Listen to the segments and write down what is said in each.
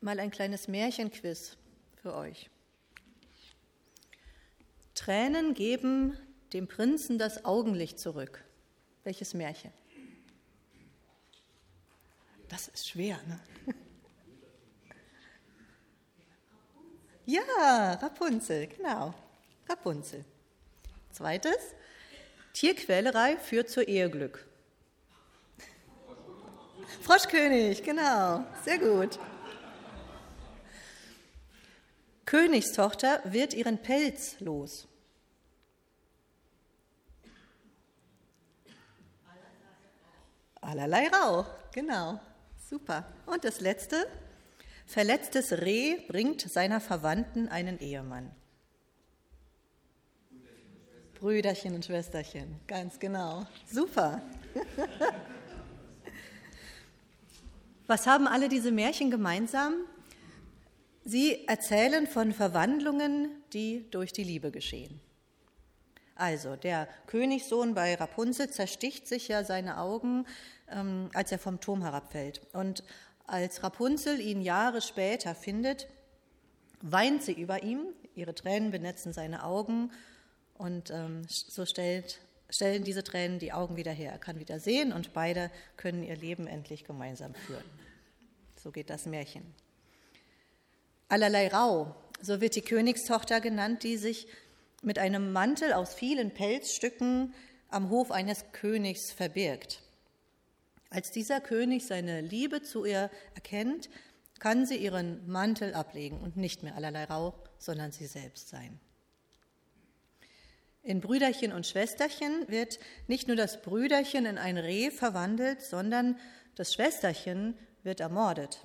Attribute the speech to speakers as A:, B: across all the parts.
A: mal ein kleines Märchenquiz für euch. Tränen geben dem Prinzen das Augenlicht zurück. Welches Märchen? Das ist schwer, ne? Ja, Rapunzel, genau. Rapunzel. Zweites, Tierquälerei führt zu Eheglück. Froschkönig, genau, sehr gut. Königstochter wird ihren Pelz los. Allerlei Rauch, genau, super. Und das letzte, verletztes Reh bringt seiner Verwandten einen Ehemann. Brüderchen und Schwesterchen, ganz genau, super. Was haben alle diese Märchen gemeinsam? Sie erzählen von Verwandlungen, die durch die Liebe geschehen. Also, der Königssohn bei Rapunzel zersticht sich ja seine Augen, ähm, als er vom Turm herabfällt. Und als Rapunzel ihn Jahre später findet, weint sie über ihm, ihre Tränen benetzen seine Augen und ähm, so stellt, stellen diese Tränen die Augen wieder her. Er kann wieder sehen und beide können ihr Leben endlich gemeinsam führen. So geht das Märchen. Allerlei Rau, so wird die Königstochter genannt, die sich mit einem Mantel aus vielen Pelzstücken am Hof eines Königs verbirgt. Als dieser König seine Liebe zu ihr erkennt, kann sie ihren Mantel ablegen und nicht mehr allerlei Rauch, sondern sie selbst sein. In Brüderchen und Schwesterchen wird nicht nur das Brüderchen in ein Reh verwandelt, sondern das Schwesterchen wird ermordet.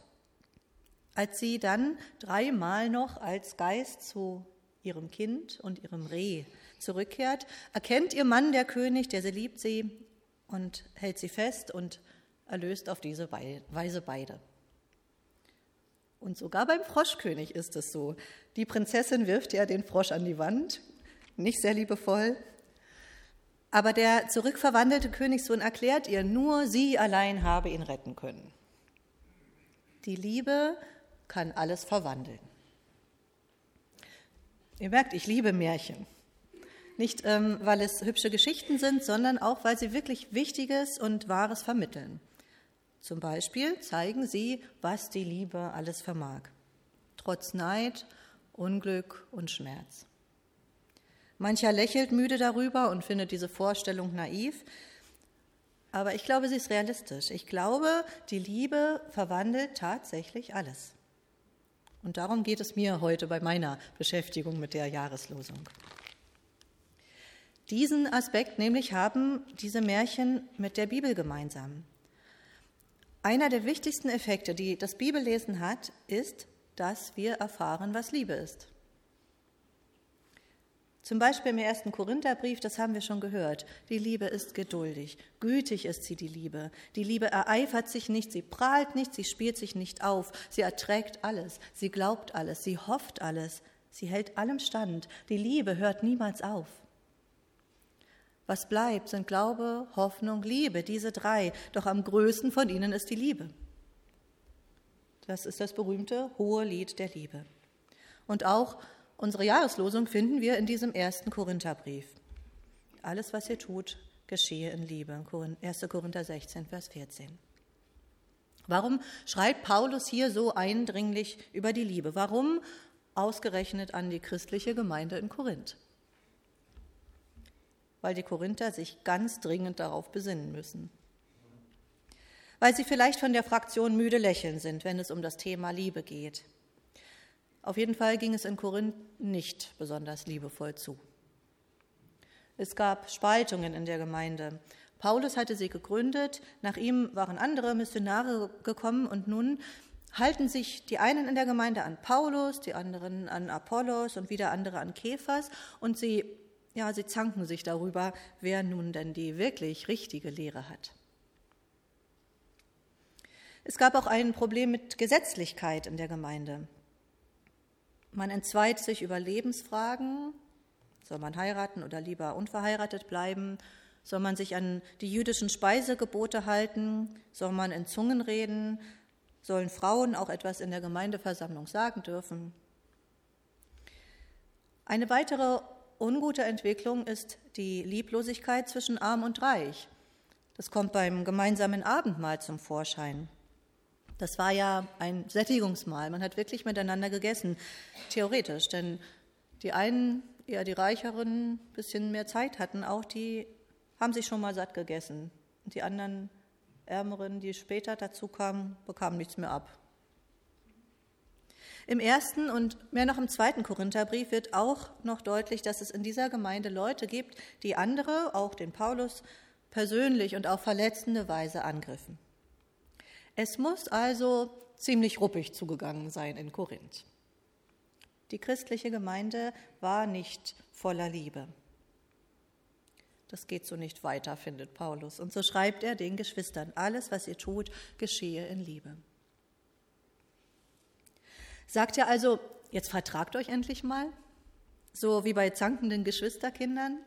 A: Als sie dann dreimal noch als Geist zu ihrem Kind und ihrem Reh zurückkehrt, erkennt ihr Mann, der König, der sie liebt, sie und hält sie fest und erlöst auf diese Weise beide. Und sogar beim Froschkönig ist es so. Die Prinzessin wirft ja den Frosch an die Wand, nicht sehr liebevoll. Aber der zurückverwandelte Königssohn erklärt ihr, nur sie allein habe ihn retten können. Die Liebe kann alles verwandeln. Ihr merkt, ich liebe Märchen. Nicht, ähm, weil es hübsche Geschichten sind, sondern auch, weil sie wirklich Wichtiges und Wahres vermitteln. Zum Beispiel zeigen sie, was die Liebe alles vermag. Trotz Neid, Unglück und Schmerz. Mancher lächelt müde darüber und findet diese Vorstellung naiv, aber ich glaube, sie ist realistisch. Ich glaube, die Liebe verwandelt tatsächlich alles. Und darum geht es mir heute bei meiner Beschäftigung mit der Jahreslosung. Diesen Aspekt nämlich haben diese Märchen mit der Bibel gemeinsam. Einer der wichtigsten Effekte, die das Bibellesen hat, ist, dass wir erfahren, was Liebe ist. Zum Beispiel im ersten Korintherbrief, das haben wir schon gehört. Die Liebe ist geduldig, gütig ist sie, die Liebe. Die Liebe ereifert sich nicht, sie prahlt nicht, sie spielt sich nicht auf, sie erträgt alles, sie glaubt alles, sie hofft alles, sie hält allem stand. Die Liebe hört niemals auf. Was bleibt, sind Glaube, Hoffnung, Liebe, diese drei. Doch am größten von ihnen ist die Liebe. Das ist das berühmte hohe Lied der Liebe. Und auch Unsere Jahreslosung finden wir in diesem ersten Korintherbrief. Alles, was ihr tut, geschehe in Liebe. 1. Korinther 16, Vers 14. Warum schreibt Paulus hier so eindringlich über die Liebe? Warum ausgerechnet an die christliche Gemeinde in Korinth? Weil die Korinther sich ganz dringend darauf besinnen müssen. Weil sie vielleicht von der Fraktion müde lächeln sind, wenn es um das Thema Liebe geht. Auf jeden Fall ging es in Korinth nicht besonders liebevoll zu. Es gab Spaltungen in der Gemeinde. Paulus hatte sie gegründet, nach ihm waren andere Missionare gekommen und nun halten sich die einen in der Gemeinde an Paulus, die anderen an Apollos und wieder andere an Kephas und sie, ja, sie zanken sich darüber, wer nun denn die wirklich richtige Lehre hat. Es gab auch ein Problem mit Gesetzlichkeit in der Gemeinde. Man entzweit sich über Lebensfragen. Soll man heiraten oder lieber unverheiratet bleiben? Soll man sich an die jüdischen Speisegebote halten? Soll man in Zungen reden? Sollen Frauen auch etwas in der Gemeindeversammlung sagen dürfen? Eine weitere ungute Entwicklung ist die Lieblosigkeit zwischen arm und reich. Das kommt beim gemeinsamen Abendmahl zum Vorschein. Das war ja ein Sättigungsmahl. Man hat wirklich miteinander gegessen, theoretisch. Denn die einen, eher die Reicheren, ein bisschen mehr Zeit hatten, auch die haben sich schon mal satt gegessen. Und die anderen Ärmeren, die später dazu kamen, bekamen nichts mehr ab. Im ersten und mehr noch im zweiten Korintherbrief wird auch noch deutlich, dass es in dieser Gemeinde Leute gibt, die andere, auch den Paulus, persönlich und auf verletzende Weise angriffen. Es muss also ziemlich ruppig zugegangen sein in Korinth. Die christliche Gemeinde war nicht voller Liebe. Das geht so nicht weiter, findet Paulus. Und so schreibt er den Geschwistern, alles, was ihr tut, geschehe in Liebe. Sagt er also, jetzt vertragt euch endlich mal, so wie bei zankenden Geschwisterkindern?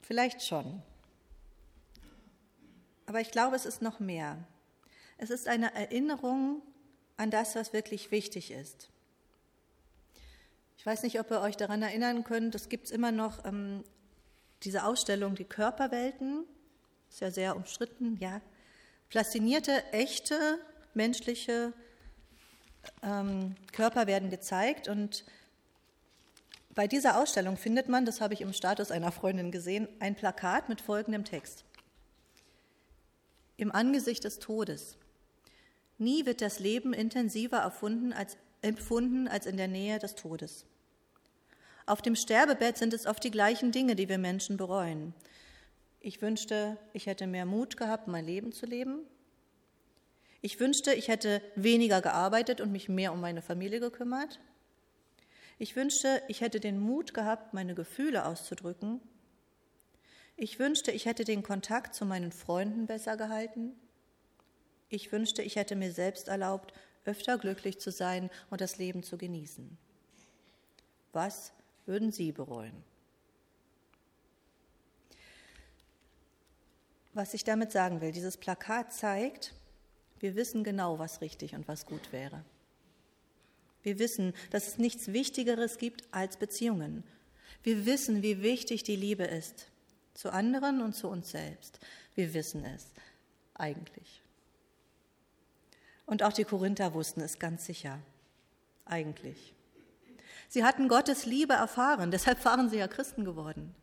A: Vielleicht schon. Aber ich glaube, es ist noch mehr. Es ist eine Erinnerung an das, was wirklich wichtig ist. Ich weiß nicht, ob ihr euch daran erinnern könnt, es gibt immer noch ähm, diese Ausstellung Die Körperwelten, ist ja sehr umstritten, ja. Plastinierte, echte menschliche ähm, Körper werden gezeigt und bei dieser Ausstellung findet man, das habe ich im Status einer Freundin gesehen, ein Plakat mit folgendem Text. Im Angesicht des Todes. Nie wird das Leben intensiver erfunden als, empfunden als in der Nähe des Todes. Auf dem Sterbebett sind es oft die gleichen Dinge, die wir Menschen bereuen. Ich wünschte, ich hätte mehr Mut gehabt, mein Leben zu leben. Ich wünschte, ich hätte weniger gearbeitet und mich mehr um meine Familie gekümmert. Ich wünschte, ich hätte den Mut gehabt, meine Gefühle auszudrücken. Ich wünschte, ich hätte den Kontakt zu meinen Freunden besser gehalten. Ich wünschte, ich hätte mir selbst erlaubt, öfter glücklich zu sein und das Leben zu genießen. Was würden Sie bereuen? Was ich damit sagen will, dieses Plakat zeigt, wir wissen genau, was richtig und was gut wäre. Wir wissen, dass es nichts Wichtigeres gibt als Beziehungen. Wir wissen, wie wichtig die Liebe ist, zu anderen und zu uns selbst. Wir wissen es eigentlich. Und auch die Korinther wussten es ganz sicher. Eigentlich. Sie hatten Gottes Liebe erfahren, deshalb waren sie ja Christen geworden.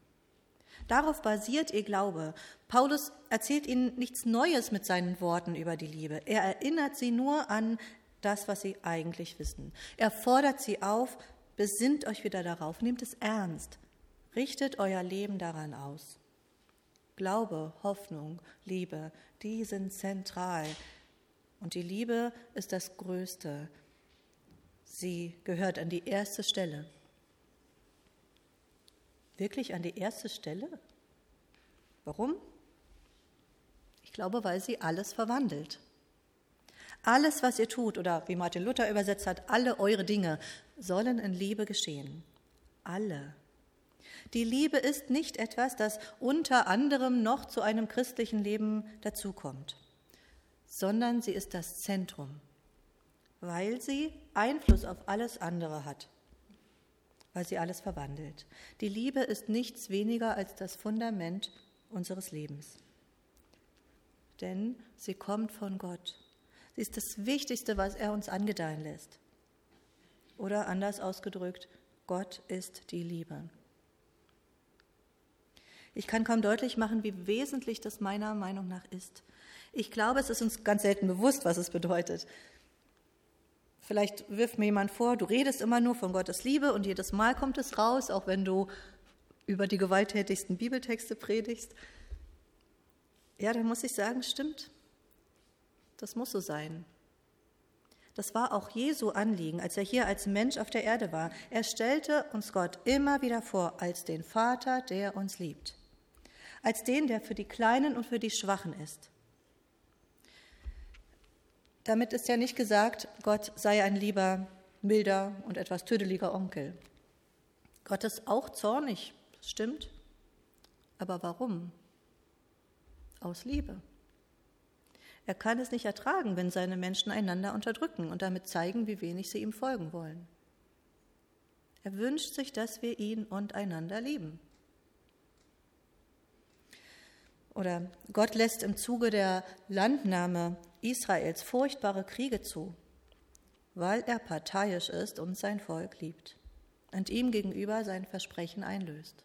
A: Darauf basiert ihr Glaube. Paulus erzählt ihnen nichts Neues mit seinen Worten über die Liebe. Er erinnert sie nur an das, was sie eigentlich wissen. Er fordert sie auf, besinnt euch wieder darauf, nehmt es ernst, richtet euer Leben daran aus. Glaube, Hoffnung, Liebe, die sind zentral. Und die Liebe ist das Größte. Sie gehört an die erste Stelle. Wirklich an die erste Stelle? Warum? Ich glaube, weil sie alles verwandelt. Alles, was ihr tut, oder wie Martin Luther übersetzt hat, alle eure Dinge sollen in Liebe geschehen. Alle. Die Liebe ist nicht etwas, das unter anderem noch zu einem christlichen Leben dazukommt sondern sie ist das Zentrum, weil sie Einfluss auf alles andere hat, weil sie alles verwandelt. Die Liebe ist nichts weniger als das Fundament unseres Lebens. Denn sie kommt von Gott. Sie ist das Wichtigste, was er uns angedeihen lässt. Oder anders ausgedrückt, Gott ist die Liebe. Ich kann kaum deutlich machen, wie wesentlich das meiner Meinung nach ist. Ich glaube, es ist uns ganz selten bewusst, was es bedeutet. Vielleicht wirft mir jemand vor, du redest immer nur von Gottes Liebe und jedes Mal kommt es raus, auch wenn du über die gewalttätigsten Bibeltexte predigst. Ja, dann muss ich sagen, stimmt. Das muss so sein. Das war auch Jesu Anliegen, als er hier als Mensch auf der Erde war. Er stellte uns Gott immer wieder vor als den Vater, der uns liebt. Als den, der für die Kleinen und für die Schwachen ist. Damit ist ja nicht gesagt, Gott sei ein lieber, milder und etwas tüdeliger Onkel. Gott ist auch zornig, das stimmt. Aber warum? Aus Liebe. Er kann es nicht ertragen, wenn seine Menschen einander unterdrücken und damit zeigen, wie wenig sie ihm folgen wollen. Er wünscht sich, dass wir ihn und einander lieben. Oder Gott lässt im Zuge der Landnahme Israels furchtbare Kriege zu, weil er parteiisch ist und sein Volk liebt und ihm gegenüber sein Versprechen einlöst.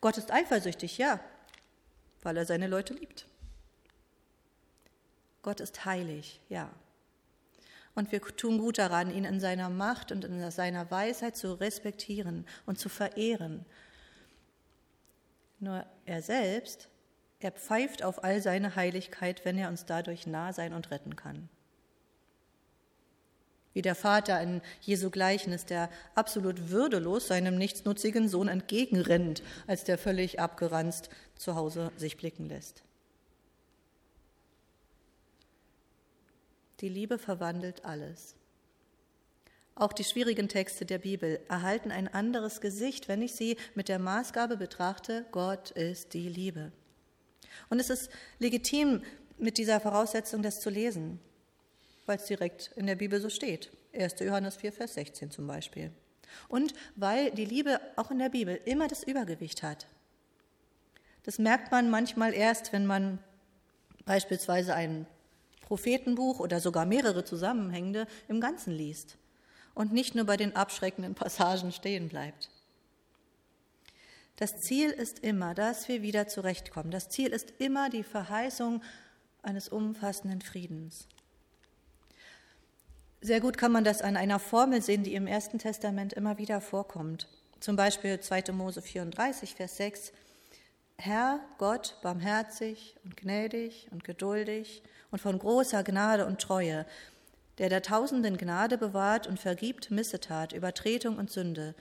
A: Gott ist eifersüchtig, ja, weil er seine Leute liebt. Gott ist heilig, ja. Und wir tun gut daran, ihn in seiner Macht und in seiner Weisheit zu respektieren und zu verehren. Nur er selbst, er pfeift auf all seine Heiligkeit, wenn er uns dadurch nah sein und retten kann. Wie der Vater in Jesu Gleichnis, der absolut würdelos seinem nichtsnutzigen Sohn entgegenrennt, als der völlig abgeranzt zu Hause sich blicken lässt. Die Liebe verwandelt alles. Auch die schwierigen Texte der Bibel erhalten ein anderes Gesicht, wenn ich sie mit der Maßgabe betrachte, Gott ist die Liebe. Und es ist legitim, mit dieser Voraussetzung das zu lesen, weil es direkt in der Bibel so steht. 1. Johannes 4, Vers 16 zum Beispiel. Und weil die Liebe auch in der Bibel immer das Übergewicht hat. Das merkt man manchmal erst, wenn man beispielsweise ein Prophetenbuch oder sogar mehrere zusammenhängende im Ganzen liest und nicht nur bei den abschreckenden Passagen stehen bleibt. Das Ziel ist immer, dass wir wieder zurechtkommen. Das Ziel ist immer die Verheißung eines umfassenden Friedens. Sehr gut kann man das an einer Formel sehen, die im Ersten Testament immer wieder vorkommt. Zum Beispiel 2. Mose 34, Vers 6. Herr Gott, barmherzig und gnädig und geduldig und von großer Gnade und Treue, der der Tausenden Gnade bewahrt und vergibt Missetat, Übertretung und Sünde.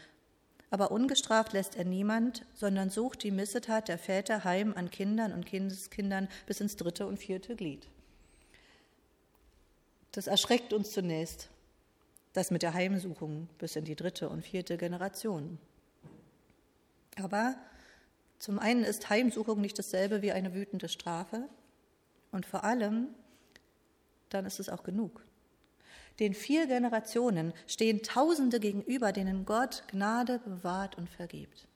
A: Aber ungestraft lässt er niemand, sondern sucht die Missetat der Väter heim an Kindern und Kindeskindern bis ins dritte und vierte Glied. Das erschreckt uns zunächst, das mit der Heimsuchung bis in die dritte und vierte Generation. Aber zum einen ist Heimsuchung nicht dasselbe wie eine wütende Strafe und vor allem, dann ist es auch genug. Den vier Generationen stehen Tausende gegenüber, denen Gott Gnade bewahrt und vergibt.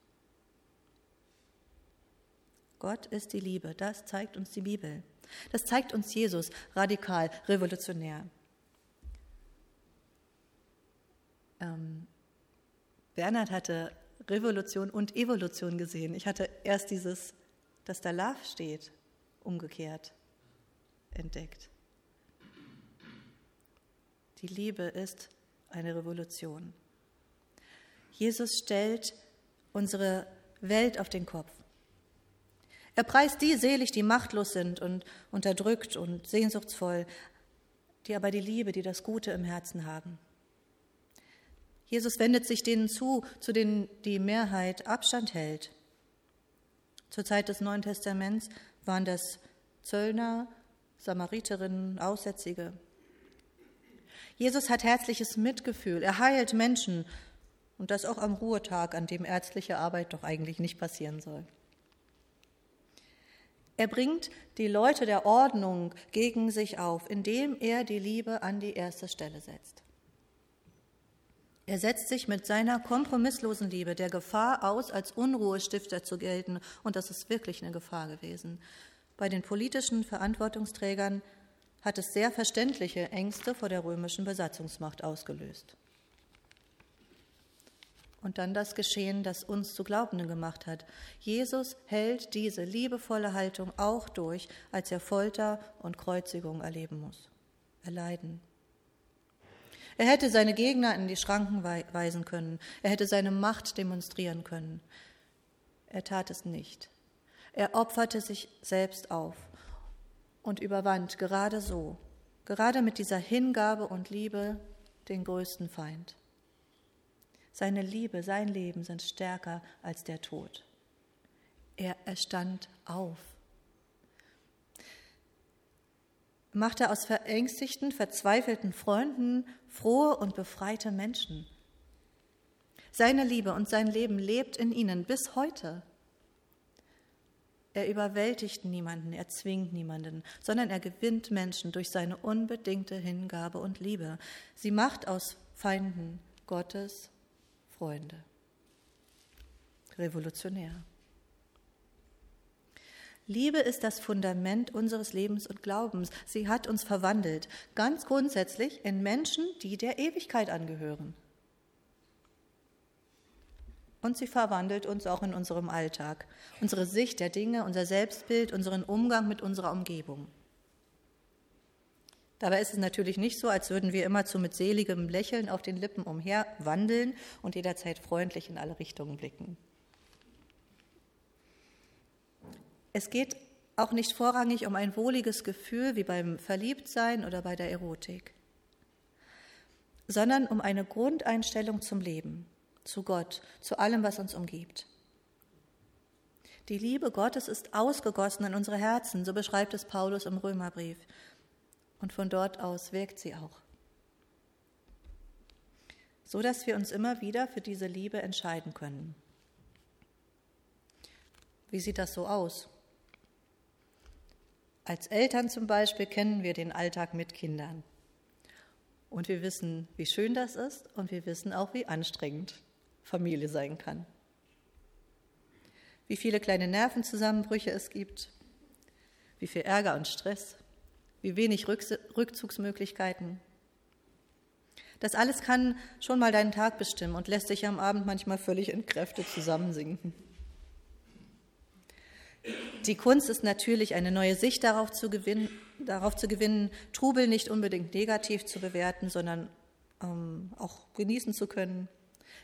A: Gott ist die Liebe, das zeigt uns die Bibel. Das zeigt uns Jesus radikal, revolutionär. Ähm, Bernhard hatte Revolution und Evolution gesehen. Ich hatte erst dieses, dass da Love steht, umgekehrt entdeckt. Die Liebe ist eine Revolution. Jesus stellt unsere Welt auf den Kopf. Er preist die selig, die machtlos sind und unterdrückt und sehnsuchtsvoll, die aber die Liebe, die das Gute im Herzen haben. Jesus wendet sich denen zu, zu denen die Mehrheit Abstand hält. Zur Zeit des Neuen Testaments waren das Zöllner, Samariterinnen, Aussätzige. Jesus hat herzliches Mitgefühl, er heilt Menschen und das auch am Ruhetag, an dem ärztliche Arbeit doch eigentlich nicht passieren soll. Er bringt die Leute der Ordnung gegen sich auf, indem er die Liebe an die erste Stelle setzt. Er setzt sich mit seiner kompromisslosen Liebe der Gefahr aus, als Unruhestifter zu gelten, und das ist wirklich eine Gefahr gewesen. Bei den politischen Verantwortungsträgern hat es sehr verständliche Ängste vor der römischen Besatzungsmacht ausgelöst. Und dann das Geschehen, das uns zu Glaubenden gemacht hat. Jesus hält diese liebevolle Haltung auch durch, als er Folter und Kreuzigung erleben muss, erleiden. Er hätte seine Gegner in die Schranken weisen können. Er hätte seine Macht demonstrieren können. Er tat es nicht. Er opferte sich selbst auf und überwand gerade so, gerade mit dieser Hingabe und Liebe den größten Feind. Seine Liebe, sein Leben sind stärker als der Tod. Er erstand auf. machte aus verängstigten, verzweifelten Freunden frohe und befreite Menschen. Seine Liebe und sein Leben lebt in ihnen bis heute. Er überwältigt niemanden, er zwingt niemanden, sondern er gewinnt Menschen durch seine unbedingte Hingabe und Liebe. Sie macht aus Feinden Gottes Freunde. Revolutionär. Liebe ist das Fundament unseres Lebens und Glaubens. Sie hat uns verwandelt, ganz grundsätzlich in Menschen, die der Ewigkeit angehören. Und sie verwandelt uns auch in unserem Alltag, unsere Sicht der Dinge, unser Selbstbild, unseren Umgang mit unserer Umgebung. Dabei ist es natürlich nicht so, als würden wir immerzu mit seligem Lächeln auf den Lippen umher wandeln und jederzeit freundlich in alle Richtungen blicken. Es geht auch nicht vorrangig um ein wohliges Gefühl wie beim Verliebtsein oder bei der Erotik, sondern um eine Grundeinstellung zum Leben, zu Gott, zu allem, was uns umgibt. Die Liebe Gottes ist ausgegossen in unsere Herzen, so beschreibt es Paulus im Römerbrief. Und von dort aus wirkt sie auch. So dass wir uns immer wieder für diese Liebe entscheiden können. Wie sieht das so aus? Als Eltern zum Beispiel kennen wir den Alltag mit Kindern. Und wir wissen, wie schön das ist und wir wissen auch, wie anstrengend Familie sein kann. Wie viele kleine Nervenzusammenbrüche es gibt, wie viel Ärger und Stress, wie wenig Rückzugsmöglichkeiten. Das alles kann schon mal deinen Tag bestimmen und lässt sich am Abend manchmal völlig in Kräfte zusammensinken. Die Kunst ist natürlich, eine neue Sicht darauf zu gewinnen, darauf zu gewinnen Trubel nicht unbedingt negativ zu bewerten, sondern ähm, auch genießen zu können.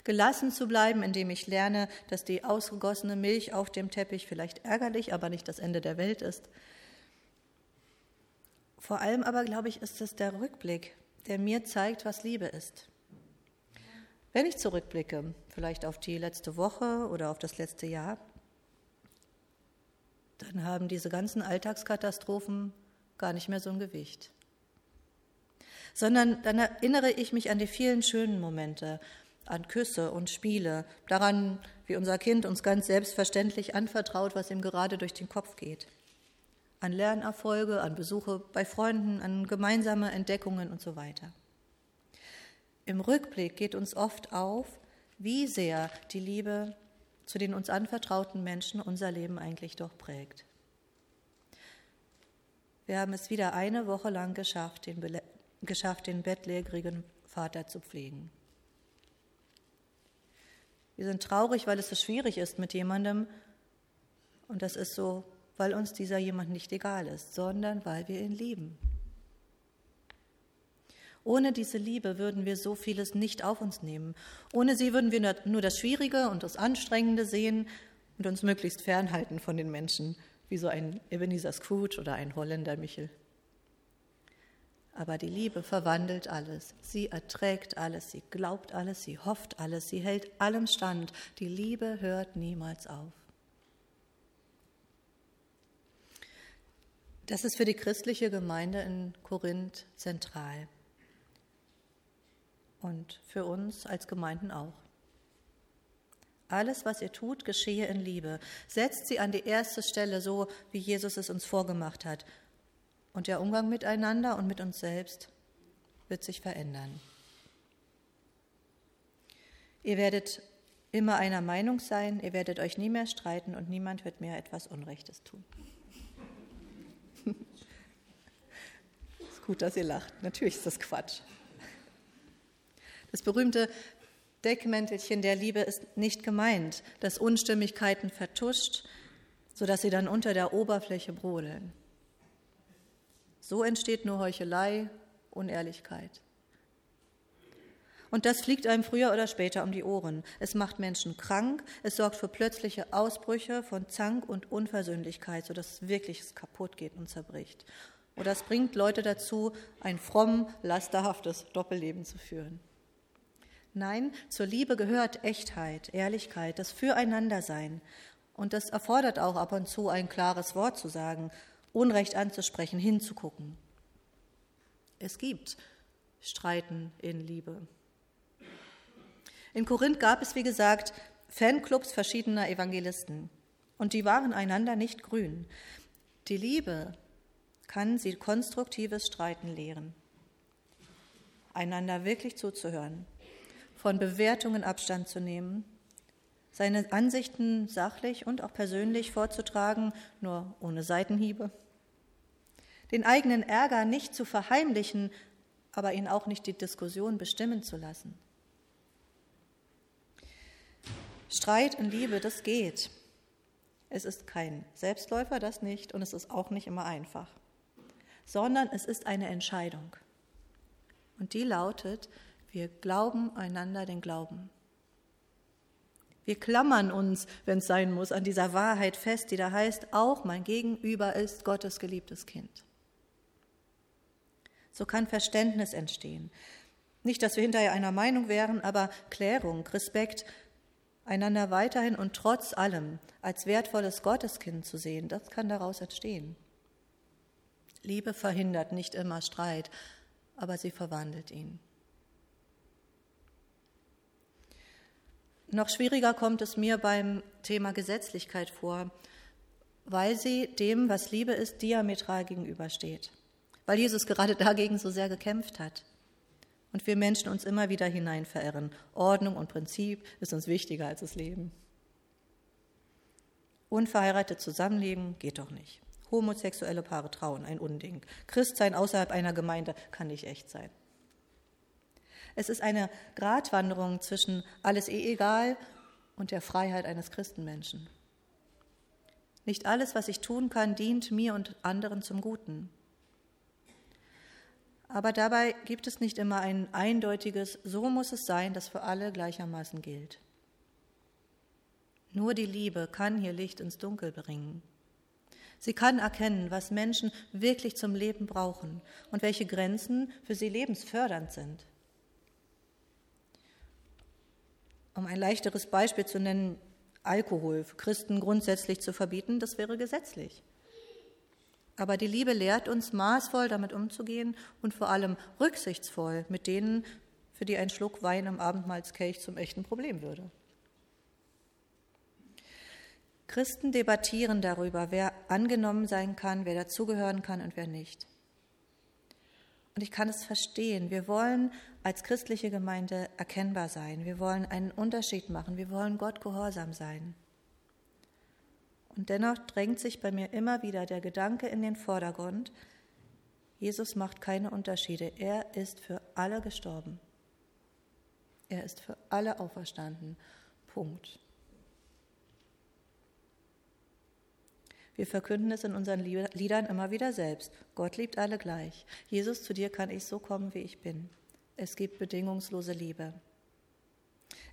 A: Gelassen zu bleiben, indem ich lerne, dass die ausgegossene Milch auf dem Teppich vielleicht ärgerlich, aber nicht das Ende der Welt ist. Vor allem aber, glaube ich, ist es der Rückblick, der mir zeigt, was Liebe ist. Wenn ich zurückblicke, vielleicht auf die letzte Woche oder auf das letzte Jahr, dann haben diese ganzen Alltagskatastrophen gar nicht mehr so ein Gewicht. Sondern dann erinnere ich mich an die vielen schönen Momente, an Küsse und Spiele, daran, wie unser Kind uns ganz selbstverständlich anvertraut, was ihm gerade durch den Kopf geht. An Lernerfolge, an Besuche bei Freunden, an gemeinsame Entdeckungen und so weiter. Im Rückblick geht uns oft auf, wie sehr die Liebe zu den uns anvertrauten Menschen unser Leben eigentlich doch prägt. Wir haben es wieder eine Woche lang geschafft, den, Be geschafft, den bettlägerigen Vater zu pflegen. Wir sind traurig, weil es so schwierig ist mit jemandem. Und das ist so, weil uns dieser jemand nicht egal ist, sondern weil wir ihn lieben. Ohne diese Liebe würden wir so vieles nicht auf uns nehmen. Ohne sie würden wir nur das Schwierige und das Anstrengende sehen und uns möglichst fernhalten von den Menschen, wie so ein Ebenezer Scrooge oder ein Holländer Michel. Aber die Liebe verwandelt alles. Sie erträgt alles, sie glaubt alles, sie hofft alles, sie hält allem stand. Die Liebe hört niemals auf. Das ist für die christliche Gemeinde in Korinth zentral und für uns als Gemeinden auch. Alles, was ihr tut, geschehe in Liebe. Setzt sie an die erste Stelle, so wie Jesus es uns vorgemacht hat. Und der Umgang miteinander und mit uns selbst wird sich verändern. Ihr werdet immer einer Meinung sein, ihr werdet euch nie mehr streiten und niemand wird mehr etwas Unrechtes tun. ist gut, dass ihr lacht. Natürlich ist das Quatsch. Das berühmte Deckmäntelchen der Liebe ist nicht gemeint, das Unstimmigkeiten vertuscht, sodass sie dann unter der Oberfläche brodeln. So entsteht nur Heuchelei, Unehrlichkeit. Und das fliegt einem früher oder später um die Ohren. Es macht Menschen krank, es sorgt für plötzliche Ausbrüche von Zank und Unversöhnlichkeit, sodass wirklich kaputt geht und zerbricht. Oder es bringt Leute dazu, ein fromm, lasterhaftes Doppelleben zu führen. Nein, zur Liebe gehört Echtheit, Ehrlichkeit, das Füreinandersein. Und das erfordert auch ab und zu ein klares Wort zu sagen, Unrecht anzusprechen, hinzugucken. Es gibt Streiten in Liebe. In Korinth gab es, wie gesagt, Fanclubs verschiedener Evangelisten. Und die waren einander nicht grün. Die Liebe kann sie konstruktives Streiten lehren. Einander wirklich zuzuhören, von Bewertungen Abstand zu nehmen, seine Ansichten sachlich und auch persönlich vorzutragen, nur ohne Seitenhiebe, den eigenen Ärger nicht zu verheimlichen, aber ihn auch nicht die Diskussion bestimmen zu lassen. Streit und Liebe, das geht. Es ist kein Selbstläufer, das nicht, und es ist auch nicht immer einfach, sondern es ist eine Entscheidung. Und die lautet, wir glauben einander den Glauben. Wir klammern uns, wenn es sein muss, an dieser Wahrheit fest, die da heißt, auch mein Gegenüber ist Gottes geliebtes Kind. So kann Verständnis entstehen. Nicht, dass wir hinterher einer Meinung wären, aber Klärung, Respekt, einander weiterhin und trotz allem als wertvolles Gotteskind zu sehen, das kann daraus entstehen. Liebe verhindert nicht immer Streit, aber sie verwandelt ihn. Noch schwieriger kommt es mir beim Thema Gesetzlichkeit vor, weil sie dem, was Liebe ist, diametral gegenübersteht, weil Jesus gerade dagegen so sehr gekämpft hat und wir Menschen uns immer wieder hinein verirren. Ordnung und Prinzip ist uns wichtiger als das Leben. Unverheiratet zusammenleben geht doch nicht. Homosexuelle Paare trauen, ein Unding. Christsein außerhalb einer Gemeinde kann nicht echt sein. Es ist eine Gratwanderung zwischen alles eh egal und der Freiheit eines Christenmenschen. Nicht alles, was ich tun kann, dient mir und anderen zum Guten. Aber dabei gibt es nicht immer ein eindeutiges, so muss es sein, das für alle gleichermaßen gilt. Nur die Liebe kann hier Licht ins Dunkel bringen. Sie kann erkennen, was Menschen wirklich zum Leben brauchen und welche Grenzen für sie lebensfördernd sind. Um ein leichteres Beispiel zu nennen, Alkohol für Christen grundsätzlich zu verbieten, das wäre gesetzlich. Aber die Liebe lehrt uns, maßvoll damit umzugehen und vor allem rücksichtsvoll mit denen, für die ein Schluck Wein am Abendmahlskelch zum echten Problem würde. Christen debattieren darüber, wer angenommen sein kann, wer dazugehören kann und wer nicht. Und ich kann es verstehen. Wir wollen als christliche Gemeinde erkennbar sein. Wir wollen einen Unterschied machen. Wir wollen Gott gehorsam sein. Und dennoch drängt sich bei mir immer wieder der Gedanke in den Vordergrund, Jesus macht keine Unterschiede. Er ist für alle gestorben. Er ist für alle auferstanden. Punkt. Wir verkünden es in unseren Liedern immer wieder selbst. Gott liebt alle gleich. Jesus, zu dir kann ich so kommen, wie ich bin. Es gibt bedingungslose Liebe.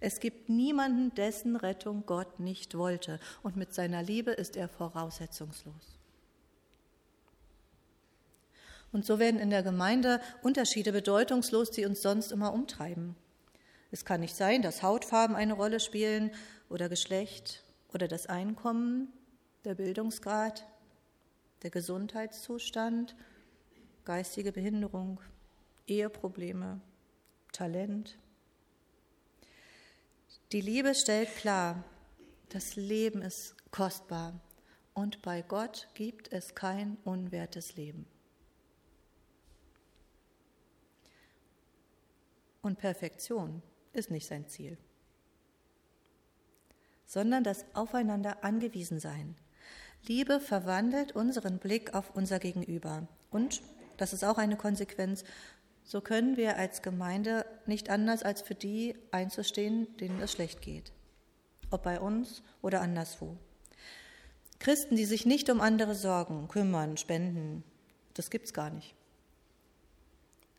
A: Es gibt niemanden, dessen Rettung Gott nicht wollte. Und mit seiner Liebe ist er voraussetzungslos. Und so werden in der Gemeinde Unterschiede bedeutungslos, die uns sonst immer umtreiben. Es kann nicht sein, dass Hautfarben eine Rolle spielen oder Geschlecht oder das Einkommen der Bildungsgrad, der Gesundheitszustand, geistige Behinderung, Eheprobleme, Talent. Die Liebe stellt klar, das Leben ist kostbar und bei Gott gibt es kein unwertes Leben. Und Perfektion ist nicht sein Ziel, sondern das Aufeinander angewiesen sein, Liebe verwandelt unseren Blick auf unser Gegenüber. Und, das ist auch eine Konsequenz, so können wir als Gemeinde nicht anders als für die einzustehen, denen es schlecht geht. Ob bei uns oder anderswo. Christen, die sich nicht um andere sorgen, kümmern, spenden, das gibt's gar nicht.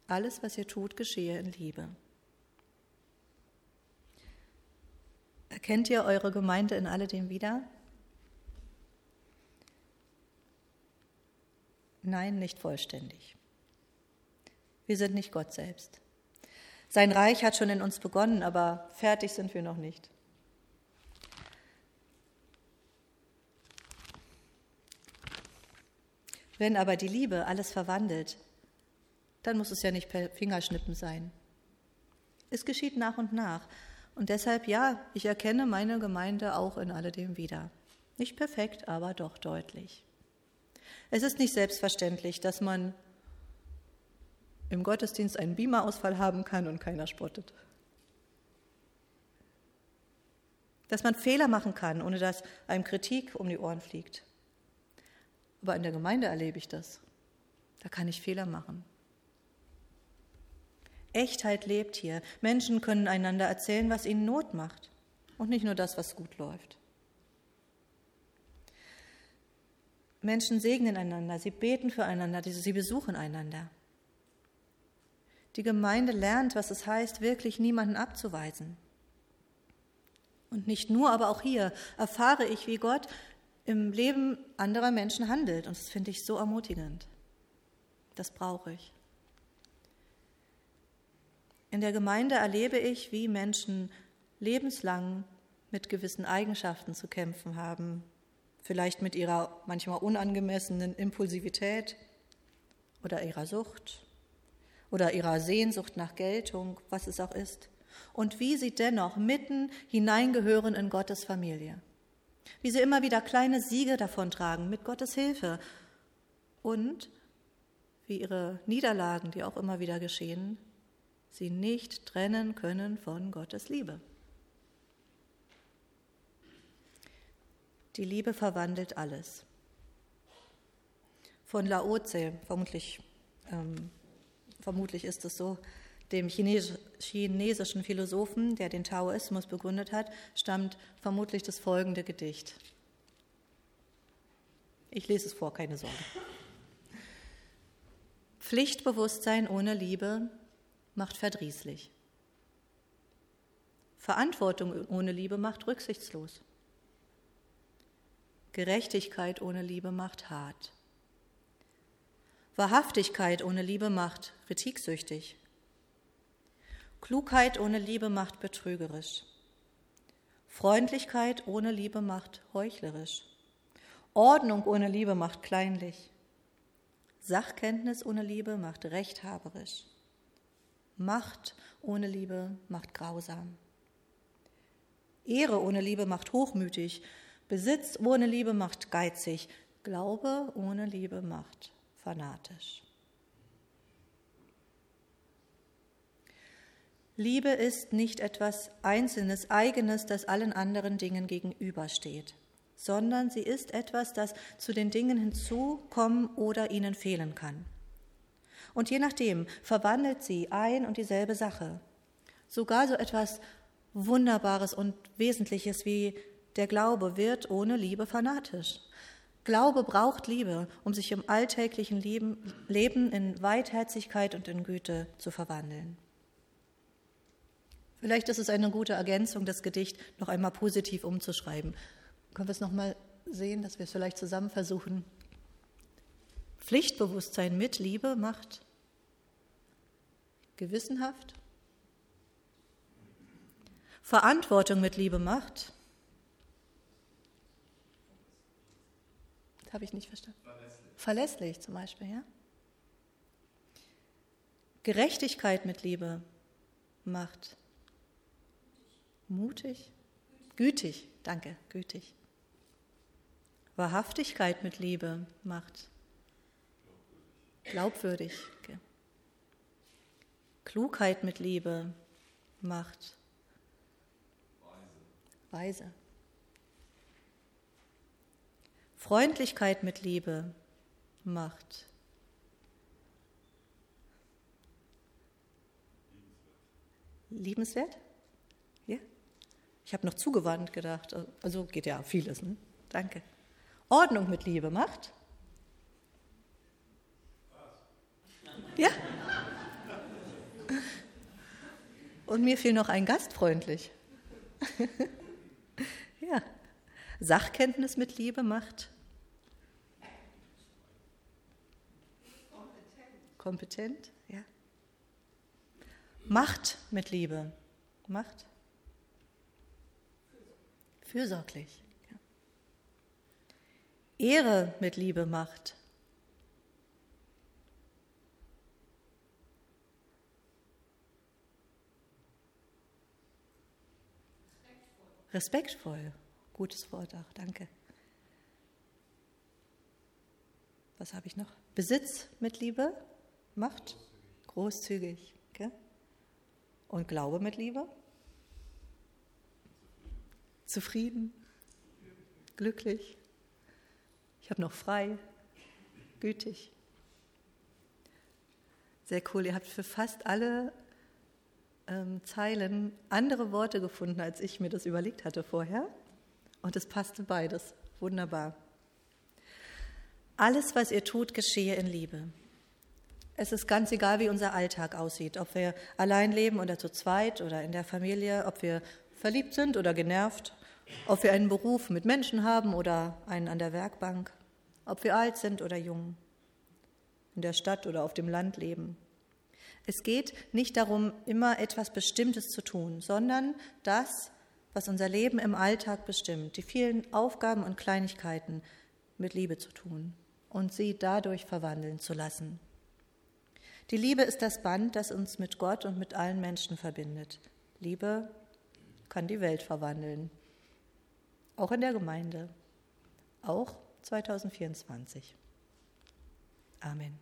A: Alles, was ihr tut, geschehe in Liebe. Erkennt ihr eure Gemeinde in alledem wieder? Nein, nicht vollständig. Wir sind nicht Gott selbst. Sein Reich hat schon in uns begonnen, aber fertig sind wir noch nicht. Wenn aber die Liebe alles verwandelt, dann muss es ja nicht per Fingerschnippen sein. Es geschieht nach und nach. Und deshalb, ja, ich erkenne meine Gemeinde auch in alledem wieder. Nicht perfekt, aber doch deutlich. Es ist nicht selbstverständlich, dass man im Gottesdienst einen Beamerausfall haben kann und keiner spottet. Dass man Fehler machen kann, ohne dass einem Kritik um die Ohren fliegt. Aber in der Gemeinde erlebe ich das. Da kann ich Fehler machen. Echtheit lebt hier. Menschen können einander erzählen, was ihnen Not macht und nicht nur das, was gut läuft. Menschen segnen einander, sie beten füreinander, sie besuchen einander. Die Gemeinde lernt, was es heißt, wirklich niemanden abzuweisen. Und nicht nur, aber auch hier erfahre ich, wie Gott im Leben anderer Menschen handelt. Und das finde ich so ermutigend. Das brauche ich. In der Gemeinde erlebe ich, wie Menschen lebenslang mit gewissen Eigenschaften zu kämpfen haben, vielleicht mit ihrer manchmal unangemessenen Impulsivität oder ihrer Sucht oder ihrer Sehnsucht nach Geltung, was es auch ist, und wie sie dennoch mitten hineingehören in Gottes Familie. Wie sie immer wieder kleine Siege davontragen mit Gottes Hilfe und wie ihre Niederlagen, die auch immer wieder geschehen, sie nicht trennen können von Gottes Liebe. Die Liebe verwandelt alles. Von Laoze, vermutlich, ähm, vermutlich ist es so, dem chinesischen Philosophen, der den Taoismus begründet hat, stammt vermutlich das folgende Gedicht. Ich lese es vor, keine Sorge. Pflichtbewusstsein ohne Liebe macht verdrießlich. Verantwortung ohne Liebe macht rücksichtslos. Gerechtigkeit ohne Liebe macht hart. Wahrhaftigkeit ohne Liebe macht kritiksüchtig. Klugheit ohne Liebe macht betrügerisch. Freundlichkeit ohne Liebe macht heuchlerisch. Ordnung ohne Liebe macht kleinlich. Sachkenntnis ohne Liebe macht rechthaberisch. Macht ohne Liebe macht grausam. Ehre ohne Liebe macht hochmütig. Besitz ohne Liebe macht geizig. Glaube ohne Liebe macht fanatisch. Liebe ist nicht etwas Einzelnes, Eigenes, das allen anderen Dingen gegenübersteht, sondern sie ist etwas, das zu den Dingen hinzukommen oder ihnen fehlen kann. Und je nachdem verwandelt sie ein und dieselbe Sache. Sogar so etwas Wunderbares und Wesentliches wie der Glaube wird ohne Liebe fanatisch. Glaube braucht Liebe, um sich im alltäglichen Leben in Weitherzigkeit und in Güte zu verwandeln. Vielleicht ist es eine gute Ergänzung, das Gedicht noch einmal positiv umzuschreiben. Können wir es noch mal sehen, dass wir es vielleicht zusammen versuchen? Pflichtbewusstsein mit Liebe macht gewissenhaft. Verantwortung mit Liebe macht. Habe ich nicht verstanden. Verlässlich. Verlässlich zum Beispiel, ja. Gerechtigkeit mit Liebe macht. Mutig. Gütig, danke, gütig. Wahrhaftigkeit mit Liebe macht glaubwürdig. Okay. Klugheit mit Liebe macht weise. Freundlichkeit mit Liebe macht liebenswert. Ja? Ich habe noch zugewandt gedacht. Also geht ja vieles. Ne? Danke. Ordnung mit Liebe macht Ja? Und mir fiel noch ein gastfreundlich. ja. Sachkenntnis mit Liebe macht. Kompetent. Ja. Macht mit Liebe. Macht. Fürsorglich. Ja. Ehre mit Liebe macht. Respektvoll, gutes Wort auch, danke. was habe ich noch? Besitz mit Liebe, Macht, großzügig. Okay? Und Glaube mit Liebe, zufrieden, glücklich. Ich habe noch frei, gütig. Sehr cool. Ihr habt für fast alle ähm, Zeilen andere Worte gefunden, als ich mir das überlegt hatte vorher. Und es passte beides. Wunderbar. Alles, was ihr tut, geschehe in Liebe. Es ist ganz egal, wie unser Alltag aussieht, ob wir allein leben oder zu zweit oder in der Familie, ob wir verliebt sind oder genervt, ob wir einen Beruf mit Menschen haben oder einen an der Werkbank, ob wir alt sind oder jung, in der Stadt oder auf dem Land leben. Es geht nicht darum, immer etwas Bestimmtes zu tun, sondern das, was unser Leben im Alltag bestimmt, die vielen Aufgaben und Kleinigkeiten mit Liebe zu tun und sie dadurch verwandeln zu lassen. Die Liebe ist das Band, das uns mit Gott und mit allen Menschen verbindet. Liebe kann die Welt verwandeln, auch in der Gemeinde, auch 2024. Amen.